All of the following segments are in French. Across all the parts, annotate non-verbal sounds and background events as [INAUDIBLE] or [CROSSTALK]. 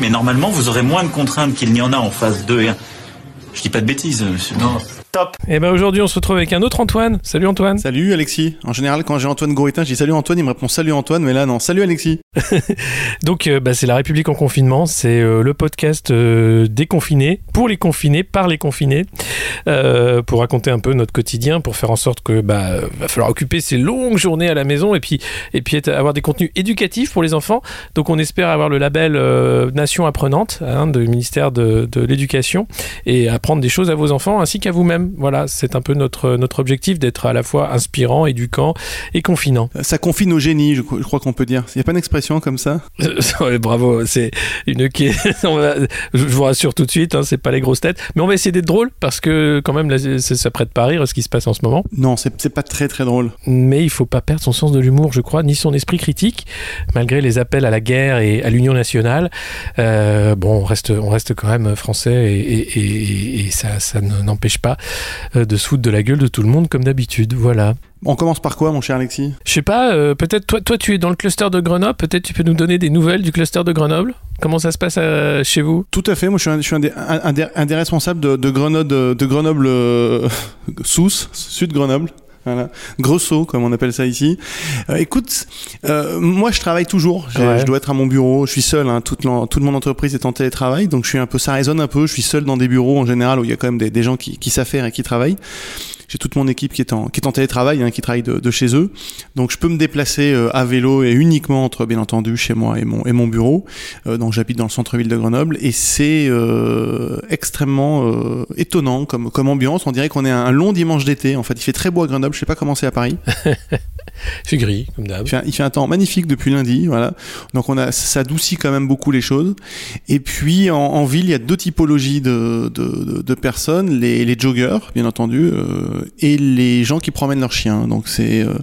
Mais normalement, vous aurez moins de contraintes qu'il n'y en a en phase 2 et 1. Je dis pas de bêtises, monsieur. Non. Et eh ben aujourd'hui, on se retrouve avec un autre Antoine. Salut Antoine. Salut Alexis. En général, quand j'ai Antoine Gouritin, je dis salut Antoine, il me répond salut Antoine, mais là non, salut Alexis. [LAUGHS] Donc euh, bah, c'est la République en confinement, c'est euh, le podcast euh, déconfiné pour les confinés par les confinés pour raconter un peu notre quotidien, pour faire en sorte que bah va falloir occuper ces longues journées à la maison et puis et puis avoir des contenus éducatifs pour les enfants. Donc on espère avoir le label Nation apprenante hein, du ministère de, de l'éducation et apprendre des choses à vos enfants ainsi qu'à vous-même. Voilà, c'est un peu notre, notre objectif d'être à la fois inspirant, éduquant et confinant. Ça confine au génie, je, crois qu'on peut dire. Il n'y a pas une expression comme ça? [LAUGHS] Bravo, c'est une qui [LAUGHS] je vous rassure tout de suite, hein, c'est pas les grosses têtes, mais on va essayer d'être drôle parce que quand même ça prête pas à rire ce qui se passe en ce moment. Non, c'est pas très très drôle. Mais il faut pas perdre son sens de l'humour, je crois, ni son esprit critique, malgré les appels à la guerre et à l'union nationale. Euh, bon, on reste, on reste quand même français et, et ça, ça n'empêche pas de se foutre de la gueule de tout le monde comme d'habitude. Voilà. On commence par quoi, mon cher Alexis? Je sais pas, euh, peut-être toi, toi, tu es dans le cluster de Grenoble, peut-être tu peux nous donner des nouvelles du cluster de Grenoble Comment ça se passe euh, chez vous? Tout à fait, moi je suis un, je suis un, des, un, des, responsables de, de Grenoble, de, Grenoble [LAUGHS] Sousse, sud Grenoble. Voilà. Grosso, comme on appelle ça ici. écoute, moi je travaille toujours. Je dois être à mon bureau. Je suis seul. Hein, toute, toute mon entreprise est en télétravail, donc je suis un peu. Ça résonne un peu. Je suis seul dans des bureaux en général où il y a quand même des, des gens qui, qui savent faire et qui travaillent j'ai toute mon équipe qui est en, qui est en télétravail, hein, qui travaille de, de, chez eux. Donc je peux me déplacer euh, à vélo et uniquement entre, bien entendu, chez moi et mon, et mon bureau. Euh, donc j'habite dans le centre-ville de Grenoble et c'est euh, extrêmement étonnant comme, comme ambiance. On dirait qu'on est un long dimanche d'été. En fait, il fait très beau à Grenoble. Je sais pas comment c'est à Paris. [LAUGHS] c'est gris, comme d'hab. Il, il, fait un temps magnifique depuis lundi, voilà. Donc on a, ça adoucit quand même beaucoup les choses. Et puis en, en ville, il y a deux typologies de, de, de, personnes les, les joggers, bien entendu, euh, et les gens qui promènent leurs chiens. Donc c'est, euh,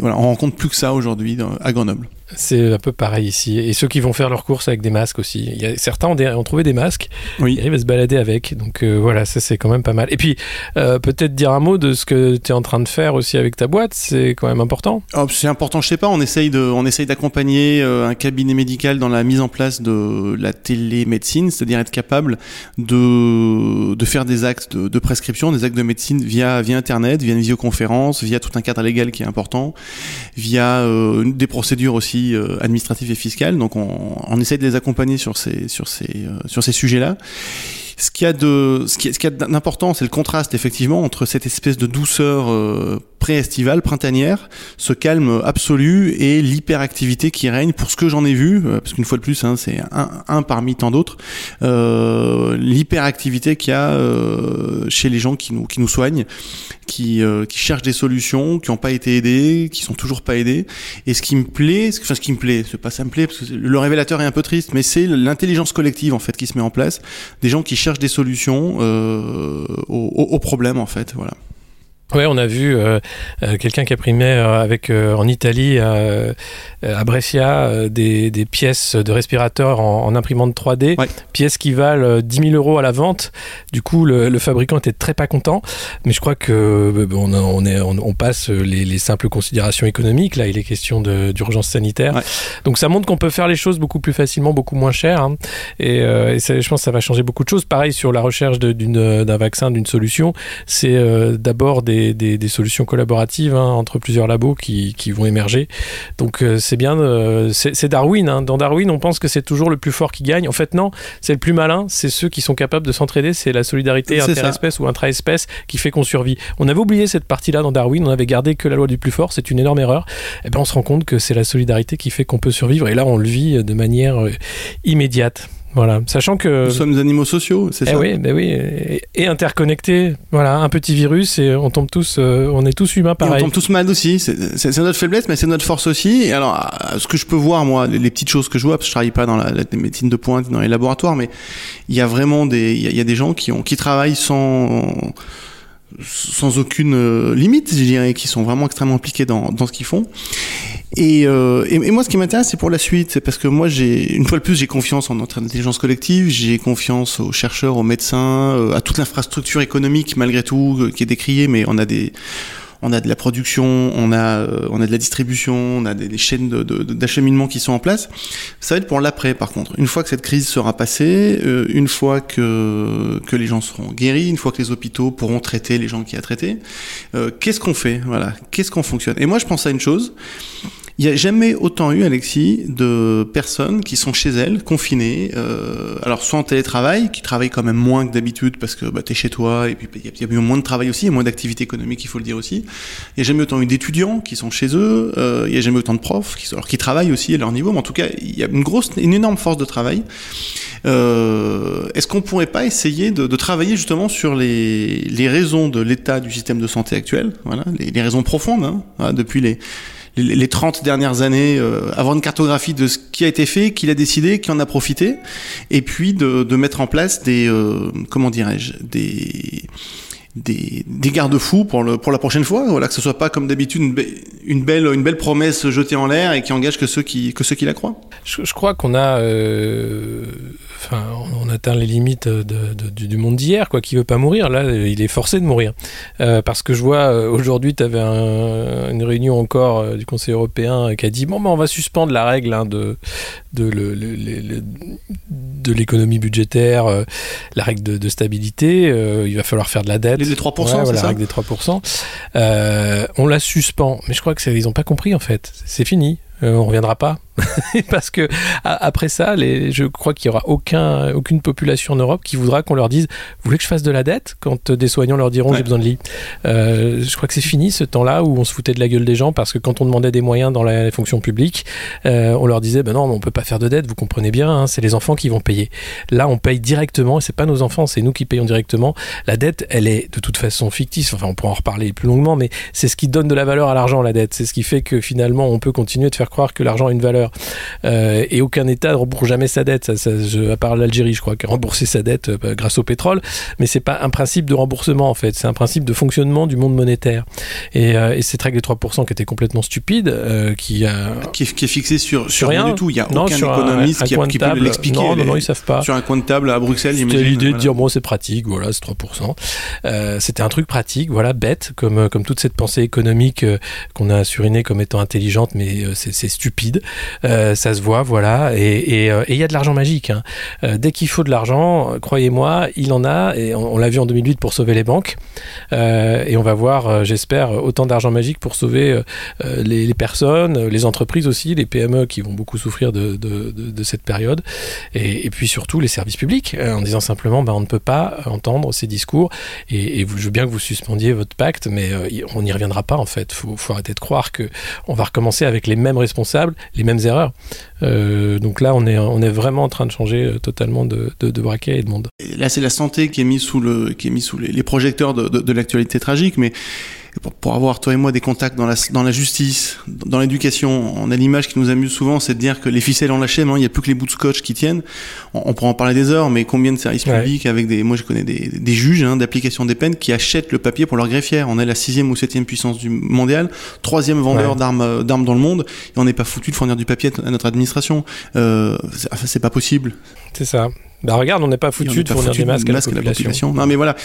voilà, on rencontre plus que ça aujourd'hui à Grenoble. C'est un peu pareil ici. Et ceux qui vont faire leurs courses avec des masques aussi. Il y a, certains ont, ont trouvé des masques. Oui. Ils arrivent à se balader avec. Donc euh, voilà, ça c'est quand même pas mal. Et puis, euh, peut-être dire un mot de ce que tu es en train de faire aussi avec ta boîte. C'est quand même important. Oh, c'est important, je sais pas. On essaye, de, on essaye d'accompagner euh, un cabinet médical dans la mise en place de la télémédecine, c'est-à-dire être capable de, de faire des actes de, de, prescription, des actes de médecine via, via Internet, via une visioconférence, via tout un cadre légal qui est important, via des procédures aussi euh, administratif et fiscal. Donc on, on, essaie de les accompagner sur ces, euh, sur ces sujets-là. Ce qu'il y a de, ce qui, ce qui a d'important, c'est le contraste effectivement entre cette espèce de douceur euh, pré-estivale, printanière, ce calme absolu et l'hyperactivité qui règne pour ce que j'en ai vu, euh, parce qu'une fois de plus, hein, c'est un, parmi tant d'autres, euh, l'hyperactivité qu'il y a chez les gens qui nous, qui nous soignent, qui, qui cherchent des solutions, qui n'ont pas été aidés, qui sont toujours pas aidés. Et ce qui me plaît, enfin ce qui me plaît, c'est pas ça me plaît, parce que le révélateur est un peu triste, mais c'est l'intelligence collective en fait qui se met en place, des gens qui cherchent des solutions euh, aux, aux problèmes en fait, voilà. Ouais, on a vu euh, euh, quelqu'un qui imprimait euh, avec euh, en Italie à Brescia des, des, pièces de respirateurs en, en imprimante 3D, ouais. pièces qui valent 10 000 euros à la vente. Du coup, le, le, fabricant était très pas content, mais je crois que on, on, est, on, on passe les, les, simples considérations économiques. Là, il est question d'urgence sanitaire, ouais. donc ça montre qu'on peut faire les choses beaucoup plus facilement, beaucoup moins cher. Hein. Et, et ça, je pense que ça va changer beaucoup de choses. Pareil sur la recherche d'un vaccin, d'une solution, c'est d'abord des des, des, solutions collaboratives hein, entre plusieurs labos qui, qui, vont émerger. Donc euh, c'est bien, euh, c'est Darwin. Hein. Dans Darwin, on pense que c'est toujours le plus fort qui gagne. En fait, non, c'est le plus malin, c'est ceux qui sont capables de s'entraider, c'est la solidarité interespèce ou intra-espèce qui fait qu'on survit. On avait oublié cette partie-là dans Darwin, on avait gardé que la loi du plus fort, c'est une énorme erreur. Et ben on se rend compte que c'est la solidarité qui fait qu'on peut survivre, et là on le vit de manière euh, immédiate. Voilà, sachant que nous sommes des animaux sociaux, c'est eh ça? Oui, ben oui, et, et, interconnectés. Voilà, un petit virus et on tombe tous, euh, on est tous humains pareil. Et on tombe tous malades aussi. C'est notre faiblesse, mais c'est notre force aussi. Et alors, ce que je peux voir moi, les, les, petites choses que je vois, parce que je travaille pas dans la, la médecine de pointe, dans les laboratoires, mais il y a vraiment des, il y, y, a des gens qui ont, qui travaillent sans sans aucune euh, limite, je dirais, qui sont vraiment extrêmement impliqués dans, ce qu'ils font. Et, euh, et, et, moi, ce qui m'intéresse, c'est pour la suite, parce que moi, j'ai une fois de plus, j'ai confiance en notre intelligence collective, j'ai confiance aux chercheurs, aux médecins, euh, à toute l'infrastructure économique, malgré tout, qui est décriée, mais on a des on a de la production, on a, euh, on a de la distribution, on a des, chaînes d'acheminement de, qui sont en place. Ça va être pour l'après, par contre. Une fois que cette crise sera passée, euh, une fois que, que les gens seront guéris, une fois que les hôpitaux pourront traiter les gens qui a traités, euh, qu'est-ce qu'on fait? Voilà, qu'est-ce qu'on fonctionne? Et moi, je pense à une chose. Il n'y a jamais autant eu, Alexis, de personnes qui sont chez elles, confinées, euh, alors soit en télétravail, qui travaillent quand même moins que d'habitude parce que bah, tu es chez toi, et puis il y, y, a moins de travail aussi, et moins d'activité économique, il faut le dire aussi. Il n'y a jamais autant eu d'étudiants qui sont chez eux, euh, il n'y a jamais autant de profs, qui, alors qui travaillent aussi à leur niveau, mais en tout cas, il y a une grosse, une énorme force de travail. Euh, Est-ce qu'on pourrait pas essayer de, de, travailler justement sur les, les raisons de l'état du système de santé actuel, voilà, les, les raisons profondes, hein, voilà, depuis les les, les 30 dernières années, euh, avoir une cartographie de ce qui a été fait, qui l'a décidé, qui en a profité, et puis de, de mettre en place des, euh, comment dirais-je, des des, garde-fous pour, pour la prochaine fois. Voilà, que ce soit pas comme d'habitude une, be une, belle, une belle promesse jetée en l'air et qui engage que ceux qui, que ceux qui la croient. Je, crois qu'on a, euh, enfin, on atteint les limites du monde d'hier, quoi. Qui veut pas mourir, là, il est forcé de mourir. Euh, parce que je vois euh, aujourd'hui, tu avais un, une réunion encore du Conseil européen qui a dit bon, ben, on va suspendre la règle hein, de, de le, de l'économie budgétaire, euh, la règle de, de stabilité. Euh, il va falloir faire de la dette. Les 3%, ouais, voilà, ça la règle des 3%. Euh, on la suspend. Mais je crois que ils n'ont pas compris, en fait. C'est fini. On reviendra pas. [LAUGHS] Parce que après ça, les, je crois qu'il y aura aucun, aucune population en Europe qui voudra qu'on leur dise Vous voulez que je fasse de la dette? Quand des soignants leur diront ouais. J'ai besoin de lit. Euh, je crois que c'est fini ce temps-là où on se foutait de la gueule des gens parce que quand on demandait des moyens dans la fonction publique, euh, on leur disait Ben non, on peut pas faire de dette, vous comprenez bien, hein, c'est les enfants qui vont payer. Là, on paye directement et c'est pas nos enfants, c'est nous qui payons directement. La dette, elle est de toute façon fictive. Enfin, on pourra en reparler plus longuement, mais c'est ce qui donne de la valeur à l'argent, la dette. C'est ce qui fait que finalement, on peut continuer de faire croire que l'argent a une valeur. Euh, et aucun État ne rembourse jamais sa dette, ça, ça, je, à part l'Algérie, je crois, qui a remboursé sa dette euh, grâce au pétrole. Mais c'est pas un principe de remboursement, en fait. C'est un principe de fonctionnement du monde monétaire. Et, euh, et cette règle des 3% qui était complètement stupide, qui est, qui est fixée sur, sur rien du tout. Il y a non, aucun économiste un, un qui, a, qui peut l'expliquer. Non, non, non, ils savent pas. Sur un coin de table à Bruxelles, C'était l'idée voilà. de dire, bon, c'est pratique, voilà, c'est 3%. Euh, c'était un truc pratique, voilà, bête, comme, comme toute cette pensée économique qu'on a surinée comme étant intelligente, mais c'est stupide. Euh, ça se voit, voilà, et il euh, y a de l'argent magique. Hein. Euh, dès qu'il faut de l'argent, croyez-moi, il en a, et on, l'a vu en 2008 pour sauver les banques, euh, et on va voir, j'espère, autant d'argent magique pour sauver les, personnes, les entreprises aussi, les PME qui vont beaucoup souffrir de, cette période, et, puis surtout les services publics, en disant simplement, ben, on ne peut pas entendre ces discours, et, et, je veux bien que vous suspendiez votre pacte, mais on n'y reviendra pas en fait. Il faut, faut arrêter de croire que on va recommencer avec les mêmes responsables, les mêmes erreurs. Euh, donc là, on est, on est vraiment en train de changer euh, totalement de, de, braquet et de monde. Là, c'est la santé qui est mise sous, le, qui est mise sous les, les projecteurs de, de l'actualité tragique, mais pour, pour, avoir toi et moi des contacts dans la, dans la justice, dans l'éducation, on a l'image qui nous amuse souvent, c'est de dire que les ficelles ont lâché, maintenant il n'y a plus que les bouts de scotch qui tiennent. On, on pourra en parler des heures, mais combien de services ouais. publics avec des, moi je connais des, des juges hein, d'application des peines qui achètent le papier pour leur greffière. On est la sixième ou septième puissance du mondial, troisième vendeur ouais. d'armes d'armes dans le monde, et on n'est pas foutu de fournir du papier à notre administration. Euh, c'est pas possible. C'est ça. Bah regarde, on n'est pas foutu de fournir des masques, à, la population. à, la population. Non mais voilà.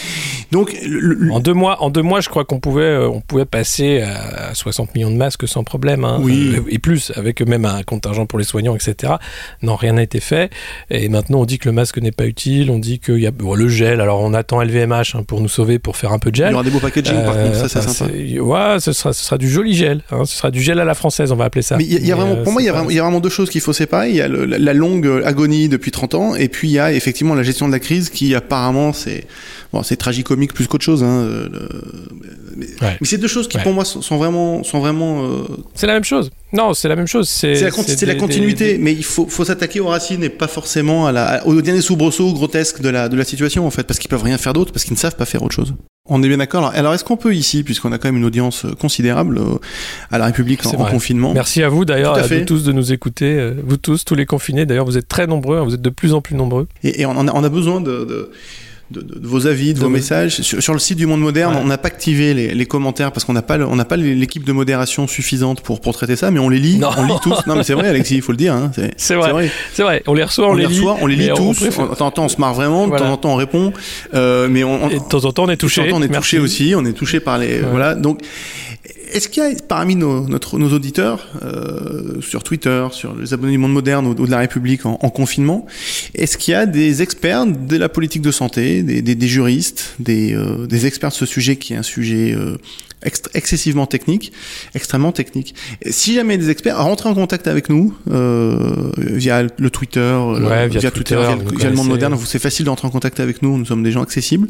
Donc le... en deux mois, en deux mois, je crois qu'on pouvait, euh, on pouvait passer à 60 millions de masques sans problème. Hein, oui. Euh, et plus, avec même un contingent pour les soignants, etc. Non, rien n'a été fait. Et maintenant, on dit que le masque n'est pas utile. On dit qu'il y a bon, le gel. Alors, on attend LVMH hein, pour nous sauver, pour faire un peu de gel. Il y aura des beaux packaging, euh, par contre. Ça, c'est enfin, sympa. Ouais, ce sera, ce sera du joli gel. Hein, ce sera du gel à la française, on va appeler ça. Mais il y, y, a vraiment, pour moi, il y, a vraiment, il y a vraiment deux choses qu'il faut séparer. Il y a le, la, la longue agonie depuis 30 ans, et puis il y a effectivement, la gestion de la crise qui apparemment c'est bon, c'est tragicomique plus qu'autre chose. Hein, euh, le- mais Ouais. mais c'est deux choses qui Ouais. pour moi sont sont vraiment sont vraiment euh, C'est la même chose. Non, c'est la même chose. C'est la, des- continuité, des- mais il faut, faut s'attaquer aux racines et pas forcément à la, au dernier soubresaut grotesque de la, de la situation en fait, parce qu'ils peuvent rien faire d'autre, parce qu'ils ne savent pas faire autre chose. On est bien d'accord. Alors, est-ce qu'on peut ici, puisqu'on a quand même une audience euh, considérable euh, à la République en, vrai. confinement, Merci à vous d'ailleurs, à vous tous de nous écouter, euh, vous tous, tous les confinés. D'ailleurs, vous êtes très nombreux, hein, vous êtes de plus en plus nombreux. et, et on, a, on a besoin de, de, de, de- de vos avis, de, vos messages. Sur, sur le site du Monde Moderne, Ouais. on n'a pas activé les, les commentaires parce qu'on n'a pas, le- on n'a pas l'équipe de modération suffisante pour, pour traiter ça, mais on les lit, Non. on lit tous. Non, mais c'est vrai, Alexis, il faut le dire. Hein, c'est [LAUGHS] C'est vrai. C'est vrai, on les reçoit, on, On, les, lit. reçoit, on les lit tous. De temps en temps, on se marre vraiment. De temps en temps, on répond. Euh, mais on, on- Et de temps en temps, on est touché. de temps en temps, on est Merci. touché aussi. On est touché par les. Ouais. Voilà. Donc, est-ce qu'il y a parmi nos, notre, nos auditeurs euh, sur Twitter, sur les abonnés du Monde Moderne ou, ou de la République en, en confinement, est-ce qu'il y a des experts de la politique de santé, des, des, des juristes, des, euh, des experts de ce sujet qui est un sujet euh, excessivement technique, extrêmement technique? Si jamais des experts, rentrez en contact avec nous euh, via le Twitter, le- Ouais, via via, Twitter, Twitter, via, le- nous via le Monde. Moderne. Vous c'est facile d'entrer en contact avec nous. Nous sommes des gens accessibles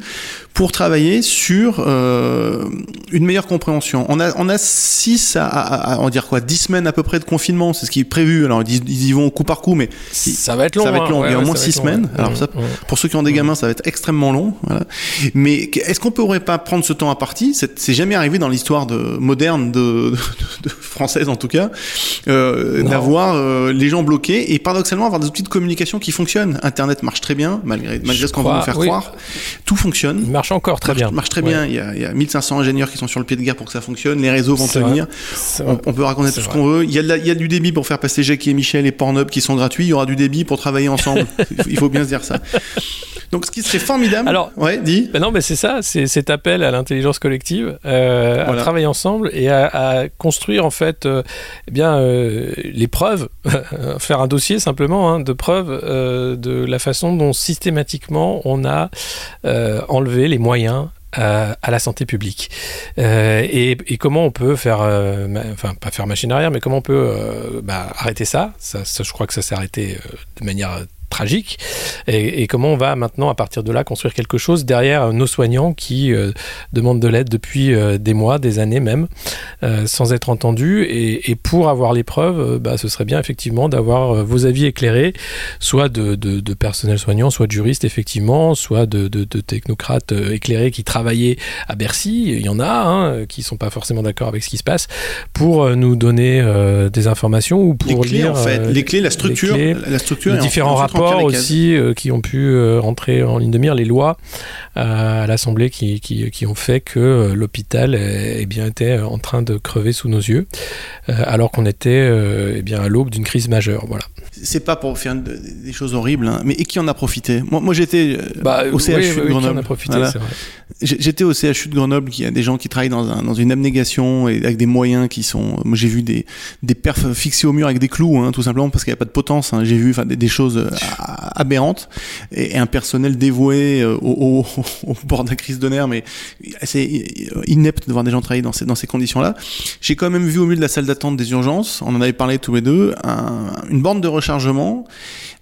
pour travailler sur euh, une meilleure compréhension. On a on a six à, à, à- on dire quoi, dix semaines à peu près de confinement. C'est ce qui est prévu. Alors ils, y vont coup par coup, mais Ça va être long. Ça va être hein. long. Ouais, Il y a au moins ça va six être long, semaines. ouais. Alors ça, pour ceux qui ont des gamins, ça va être extrêmement long. Voilà. Mais est-ce qu'on pourrait pas prendre ce temps à partie? C'est c'est jamais arrivé dans l'histoire de moderne de, de, de française en tout cas, euh, d'avoir euh, les gens bloqués et paradoxalement avoir des outils de communication qui fonctionnent. Internet marche très bien malgré malgré Je ce qu'on veut nous faire oui. croire. Tout fonctionne. Il marche encore très marche, bien. marche très Ouais. bien. Il y, a, il y a 1500 ingénieurs qui sont sur le pied de guerre pour que ça fonctionne. Les réseaux vont tenir. On, peut raconter tout ce qu'on veut. Il y, a de la- il y a du débit pour faire passer Jackie et Michel et Pornhub qui sont gratuits. Il y aura du débit pour travailler ensemble. [LAUGHS] Il faut- Il faut bien se dire ça. Donc, ce qui serait formidable. Alors- ouais, dis. Ben non, mais c'est ça, c'est cet appel à l'intelligence collective, euh, Voilà. à travailler ensemble et à, à construire en fait, euh, eh bien, euh, les preuves, [LAUGHS] faire un dossier simplement hein, de preuves de la façon dont systématiquement on a enlevé les moyens à, à la santé publique Euh, et, et comment on peut faire, euh, ma- enfin pas faire machine arrière, mais comment on peut euh, bah, arrêter ça, ça, ça, Je crois que ça s'est arrêté de manière tragique et, et comment on va maintenant à partir de là construire quelque chose derrière nos soignants qui euh, demandent de l'aide depuis euh, des mois, des années même, euh, sans être entendus et, et pour avoir les preuves, bah, ce serait bien effectivement d'avoir vos avis éclairés, soit de, de, de personnel soignant, soit de juristes effectivement, soit de, technocrates éclairés qui travaillaient à Bercy, il y en a hein, qui sont pas forcément d'accord avec ce qui se passe, pour nous donner des informations ou Les pour clés, lire en fait. les clés, la structure. clés, la structure les différents rapports aussi euh, qui ont pu euh, entrer en ligne de mire, les lois euh, à l'Assemblée qui, qui, qui ont fait que euh, l'hôpital eh bien, était en train de crever sous nos yeux, alors qu'on était eh bien, à l'aube d'une crise majeure. Voilà. C'est pas pour faire de- des choses horribles, hein, mais et qui en a profité? Moi, moi j'étais euh, Bah, au CHU oui, de oui, Grenoble. Voilà. J'étais au CHU de Grenoble, qui a des gens qui travaillent dans, un, dans une abnégation et avec des moyens qui sont. Moi, j'ai vu des, des perfs fixés au mur avec des clous, hein, tout simplement parce qu'il n'y a pas de potence. hein. J'ai vu des, des choses euh, aberrantes et, et un personnel dévoué euh, au, au, [LAUGHS] au bord de la crise de nerfs, mais c'est inepte de voir des gens travailler dans ces, dans ces conditions-là. J'ai quand même vu au milieu de la salle d'attente des urgences, on en avait parlé tous les deux, un- une borne de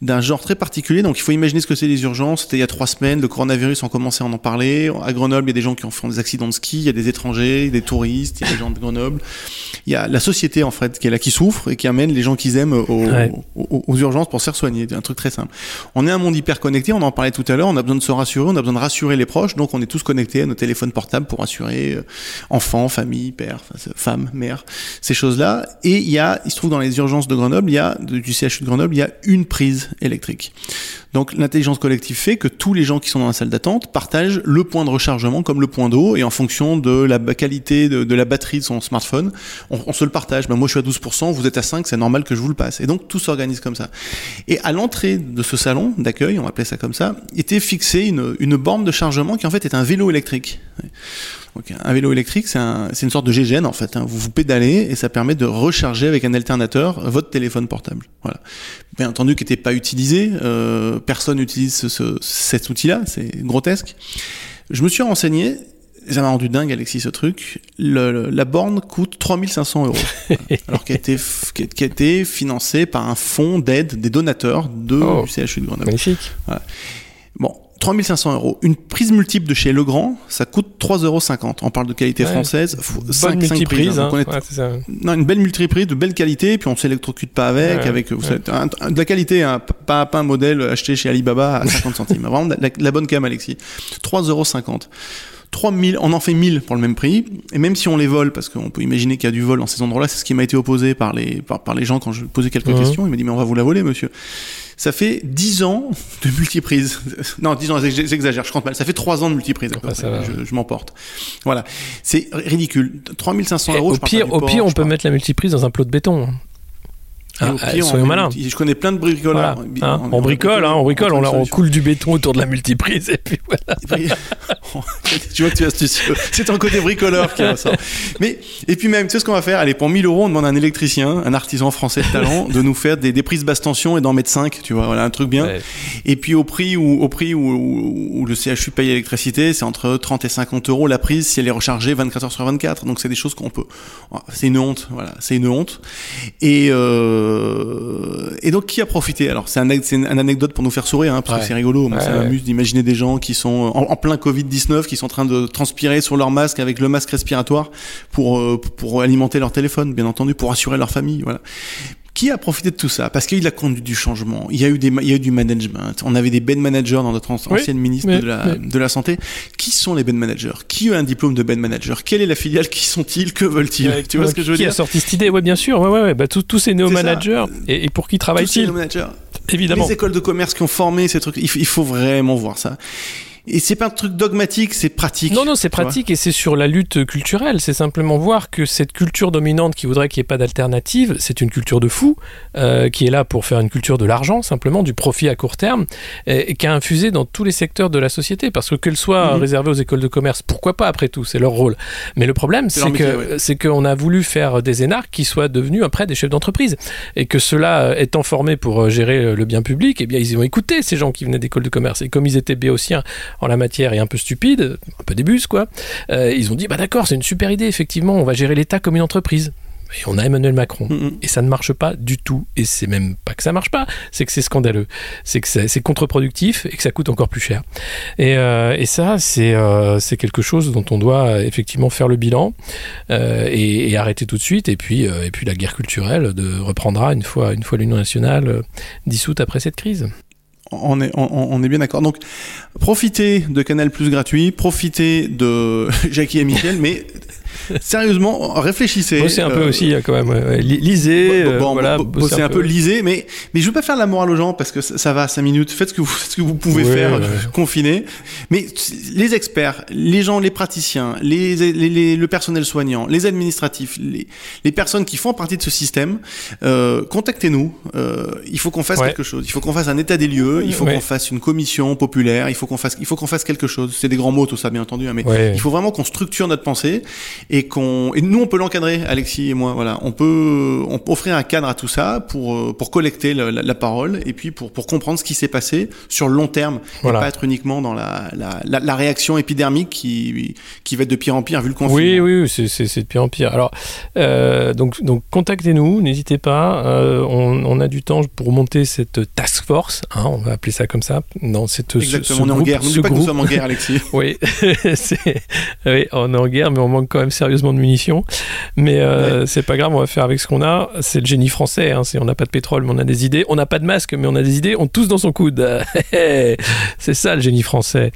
d'un genre très particulier. Donc il faut imaginer ce que c'est les urgences. C'était il y a trois semaines, le coronavirus, on commençait à en parler. À Grenoble, il y a des gens qui ont fait des accidents de ski, il y a des étrangers, des touristes, il y a des gens de Grenoble. Il y a la société en fait qui est là, qui souffre et qui amène les gens qu'ils aiment aux, Ouais. aux, aux urgences pour se faire soigner. C'est un truc très simple. On est un monde hyper connecté, on en parlait tout à l'heure, on a besoin de se rassurer, on a besoin de rassurer les proches, donc on est tous connectés à nos téléphones portables pour rassurer euh, enfants, famille, père, femme, mère, ces choses-là. Et il y a, il se trouve dans les urgences de Grenoble, il y a, du CHU de Grenoble, il y a une prise électrique. Donc l'intelligence collective fait que tous les gens qui sont dans la salle d'attente partagent le point de rechargement comme le point d'eau et en fonction de la qualité de, la batterie de son smartphone, on, on se le partage. Ben, moi je suis à 12%, vous êtes à 5, c'est normal que je vous le passe. Et donc tout s'organise comme ça. Et à l'entrée de ce salon d'accueil, on va appeler ça comme ça, était fixée une, une borne de chargement qui en fait est un vélo électrique. Donc, un vélo électrique, c'est un- une sorte de GGN en fait. hein. Vous vous pédalez et ça permet de recharger avec un alternateur votre téléphone portable. Voilà. Bien entendu, qui n'était pas utilisé. euh, personne n'utilise ce, ce- cet outil-là. C'est grotesque. Je me suis renseigné. ça m'a rendu dingue, Alexis, ce truc. Le, le- la borne coûte 3500 euros. Voilà. [LAUGHS] Alors qu'elle a été, qui a- été financée par un fonds d'aide des donateurs de Oh. du CHU de Grenoble. Magnifique. Bon, 3500 euros. Une prise multiple de chez Legrand, ça coûte 3,50 euros. On parle de qualité Ouais. française. Faut- cinq- Bonne cinq multiprise. prises, hein. hein. Est- Ouais, ça. Non, une belle multiprise de belle qualité, et puis on s'électrocute pas avec, Ouais, avec vous savez, un- un- de la qualité, hein, pas, pas un modèle acheté chez Alibaba à 50 centimes. [LAUGHS] Vraiment la, la bonne cam, Alexis. 3,50 3000, on en fait 1000 pour le même prix, et même si on les vole, parce qu'on peut imaginer qu'il y a du vol dans ces endroits-là, c'est ce qui m'a été opposé par les, par, par les gens quand je posais quelques Mhm. questions, ils m'ont dit, mais on va vous la voler, monsieur. Ça fait 10 ans de multiprise. [LAUGHS] Non, 10 ans, j'ex- j'exagère, je compte mal. Ça fait 3 ans de multiprise. à peu Ah, près. ça va. je je m'emporte. Voilà. C'est ridicule. 3500 Et euros. au je pire, au port, pire, on peut mettre la multiprise dans un plot de béton. Ah, au ah, pire, soyons on- malins. Je connais plein de bricoleurs. Voilà, hein, on bricole, hein, on bricole, on, on coule du béton autour de la multiprise et puis voilà. [LAUGHS] tu vois que tu es astucieux. C'est ton côté bricoleur qui ressort. Mais, et puis même, tu sais ce qu'on va faire? Allez, pour 1000 euros, on demande à un électricien, un artisan français de talent, de nous faire des, des prises basse tension et d'en mettre 5, tu vois, voilà, un truc bien. Ouais. Et puis au prix où, au prix où, où- où le CHU paye l'électricité, c'est entre 30 et 50 euros la prise si elle est rechargée 24 heures sur 24. Donc c'est des choses qu'on peut. C'est une honte, voilà, c'est une honte. Et euh, et donc qui a profité? Alors c'est un, une, une anecdote pour nous faire sourire, hein, parce Ouais. que c'est rigolo. Moi, Ouais, ça ouais. m'amuse d'imaginer des gens qui sont en, en plein Covid 19, qui sont en train de transpirer sur leur masque avec le masque respiratoire pour euh, pour alimenter leur téléphone, bien entendu, pour assurer leur famille. Voilà. Qui a profité de tout ça? Parce qu'il a conduit du changement. Il y a eu des, il y a eu du management. On avait des bed managers dans notre Oui, ancienne ministre de, la, oui. de la santé. Qui sont les bed managers? Qui a un diplôme de bed manager? Quelle est la filiale? Qui sont-ils? Que veulent-ils? Ouais, Tu vois ce que je veux qui dire? a sorti cette idée? Ouais, bien sûr. Ouais, ouais, ouais. Bah, tous- ces néo-managers. Et, et pour qui Tous ces travaillent-ils? managers. Évidemment. Les écoles de commerce qui ont formé ces trucs. Il faut vraiment voir ça. Et c'est pas un truc dogmatique, c'est pratique. Non, non, c'est pratique et c'est sur la lutte culturelle. C'est simplement voir que cette culture dominante qui voudrait qu'il n'y ait pas d'alternative, c'est une culture de fou euh, qui est là pour faire une culture de l'argent, simplement du profit à court terme, et, et qui a infusé dans tous les secteurs de la société. Parce que qu'elle soit Mhm. réservée aux écoles de commerce, pourquoi pas après tout, c'est leur rôle. Mais le problème, C'est que c'est qu'on a voulu faire des énarques qui soient devenus après des chefs d'entreprise et que ceux-là euh, étant formés pour euh, gérer le bien public, eh bien ils ont écouté ces gens qui venaient d'écoles de commerce et comme ils étaient béotiens en la matière et un peu stupides, un peu des bus quoi, euh, ils ont dit bah d'accord c'est une super idée effectivement on va gérer l'État comme une entreprise. Et on a Emmanuel Macron. Et ça ne marche pas du tout. Et c'est même pas que ça marche pas, c'est que c'est scandaleux. C'est que c'est contre-productif et que ça coûte encore plus cher. Et, euh, et ça, c'est euh, c'est quelque chose dont on doit effectivement faire le bilan euh, et, et arrêter tout de suite. Et puis, et puis la guerre culturelle de, reprendra une fois, une fois l'Union nationale dissoute après cette crise. On est, on, on est bien d'accord. Donc, profitez de Canal Plus gratuit, profitez de [LAUGHS] Jackie et Michel, mais [LAUGHS] sérieusement, réfléchissez. Bossez un peu Euh, aussi, hein, quand même. ouais, Lisez, Bon, euh, bon, voilà, bo- bossez un peu, lisez, mais mais je veux pas faire la morale aux gens parce que ça, ça va, 5 minutes. Faites ce que vous, faites ce que vous pouvez Ouais, faire, ouais. euh, confiné. Mais les experts, les gens, les praticiens, les, les, les- le personnel soignant, les administratifs, les, les personnes qui font partie de ce système, euh, contactez-nous. Il faut qu'on fasse quelque chose. Il faut qu'on fasse un état des lieux. Il faut qu'on fasse une commission populaire. Il faut qu'on fasse, il faut qu'on fasse quelque chose. C'est des grands mots tout ça, bien entendu, hein, mais il faut vraiment qu'on structure notre pensée et qu'on et nous on peut l'encadrer Alexis et moi voilà on peut on peut offrir un cadre à tout ça pour euh, pour collecter le- la, la parole et puis pour pour comprendre ce qui s'est passé sur le long terme Voilà. et pas être uniquement dans la, la la la réaction épidermique qui qui va être de pire en pire vu le confinement. Oui, oui, oui, c'est- c'est de pire en pire. Alors, euh, donc, donc contactez-nous, n'hésitez pas. Euh, on, on a du temps pour monter cette task force, hein, on va appeler ça comme ça. Dans cette, ce- Exactement, ce on est en groupe- guerre. ce N'oublie pas que nous sommes en guerre, Alexis. [LAUGHS] Oui, [LAUGHS] oui, on est en guerre, mais on manque quand même sérieusement de munitions. Mais euh, c'est pas grave, on va faire avec ce qu'on a. C'est le génie français. Hein, on n'a pas de pétrole, mais on a des idées. On n'a pas de masque, mais on a des idées. On tous dans son coude. [LAUGHS] c'est ça le génie français.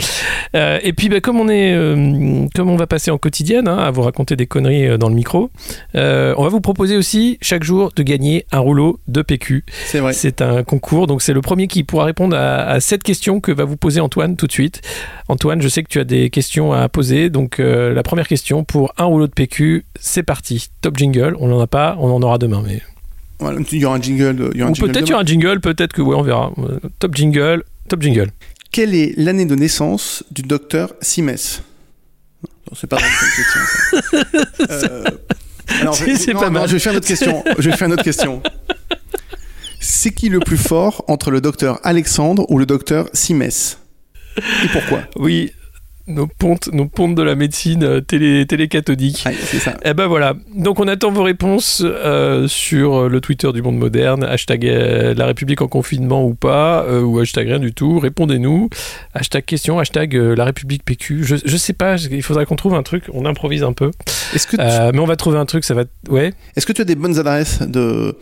Euh, et puis, bah, comme on est, euh, comme on va passer en quotidienne hein, à vous raconter des conneries dans le micro, on va vous proposer aussi chaque jour de gagner un rouleau de PQ. C'est vrai. C'est un concours, donc c'est le premier qui pourra répondre à, à cette question que va vous poser Antoine tout de suite. Antoine, je sais que tu as des questions à poser, donc la première question pour un rouleau de PQ, c'est parti. Top jingle, on n'en a pas, on en aura demain, mais Voilà, il y aura un jingle. Il y aura un ou jingle peut-être il y aura un jingle, peut-être que ouais, on verra. Euh, Top jingle, top jingle. Quelle est l'année de naissance du docteur Simès? C'est pas vrai comme question. Ça. [LAUGHS] Euh, alors, Si, je, c'est non, pas non, mal. je vais faire une autre question. Je vais faire une autre question. C'est qui le plus fort entre le docteur Alexandre ou le docteur Simès? Et pourquoi? Oui. Nos pontes, nos pontes de la médecine euh, télé, télécathodique. Ouais, c'est ça. Eh ben voilà. Donc on attend vos réponses euh, sur le Twitter du Monde Moderne, hashtag euh, La République en confinement ou pas, euh, ou hashtag rien du tout. Répondez-nous. Hashtag question, hashtag euh, La République PQ. Je, je sais pas, il faudra qu'on trouve un truc. On improvise un peu. Est-ce que, tu- Euh, mais on va trouver un truc, ça va. Ouais. est-ce que tu as des bonnes adresses de,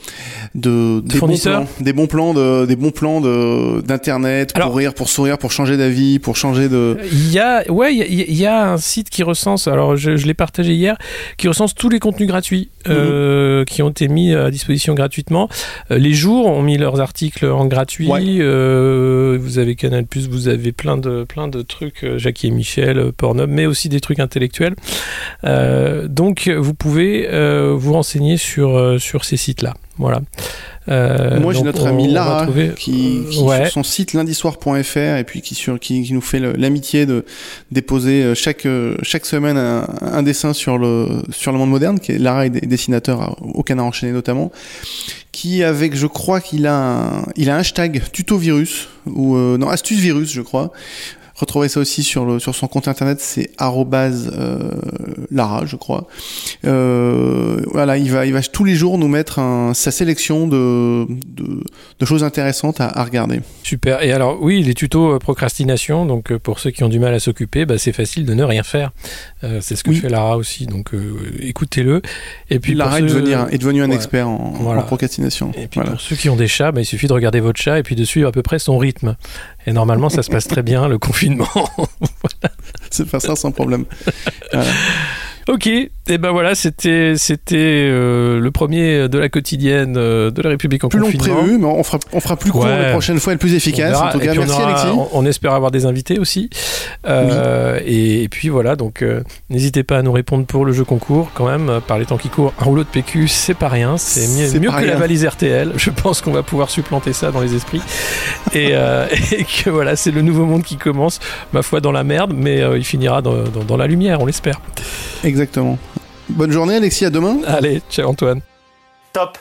de, des bons fournisseurs plans, des bons plans de, des bons plans de, d'internet Alors- pour rire, pour sourire, pour changer d'avis, pour changer de. Il y a, ouais, il y, y a un site qui recense. Alors, je, je l'ai partagé hier, qui recense tous les contenus gratuits euh, qui ont été mis à disposition gratuitement. Euh, les jours ont mis leurs articles en gratuit. Ouais. Euh, vous avez Canal+, vous avez plein de plein de trucs, Jackie et Michel, Pornhub, mais aussi des trucs intellectuels. Euh, donc, vous pouvez vous renseigner sur sur ces sites-là. Voilà. Euh, Moi, j'ai notre on- ami Lara trouver- qui, qui Ouais. sur son site lundissoir.fr et puis qui, sur, qui, qui nous fait l'amitié de déposer euh, chaque, euh, chaque semaine un, un dessin sur le, sur le monde moderne, qui est Lara est dessinateur au Canard enchaîné notamment, qui avec, je crois qu'il a un, il a un hashtag tuto virus ou euh, non astuce virus, je crois. Retrouvez ça aussi sur, le, sur son compte internet, c'est arrobase, euh, Lara, je crois. Euh, voilà, il va, il va tous les jours nous mettre un- sa sélection de, de, de choses intéressantes à, à regarder. Super. Et alors, oui, les tutos euh, procrastination, donc pour ceux qui ont du mal à s'occuper, bah, c'est facile de ne rien faire. Euh, c'est ce que Oui. fait Lara aussi, donc euh, écoutez-le. Et puis, Lara pour est, ceux- devenir, est devenu un Ouais. expert en, Voilà. en procrastination. Et puis Voilà. pour ceux qui ont des chats, bah, il suffit de regarder votre chat et puis de suivre à peu près son rythme. Et normalement, ça se passe très bien, le confinement. [LAUGHS] C'est faire ça sans problème. Voilà. Ok, et ben voilà, c'était c'était euh, le premier de la quotidienne euh, de la République en Plus long que confinement. prévu, mais on fera, on fera plus court Ouais. la prochaine fois et le plus On efficace. En tout cas, on merci aura- Alexis. On, on espère avoir des invités aussi. Euh, et, et puis voilà, donc n'hésitez pas à nous répondre pour le jeu concours quand même. Par les temps qui courent, un rouleau de PQ, c'est pas rien. C'est mieux, mieux que la valise RTL. Je pense qu'on va pouvoir supplanter ça dans les esprits. et, [LAUGHS] et que voilà, c'est le nouveau monde qui commence, ma foi, dans la merde, mais il finira dans, dans- dans la lumière, on l'espère. Exactement. Bonne journée Alexis, à demain. Allez, ciao Antoine. Top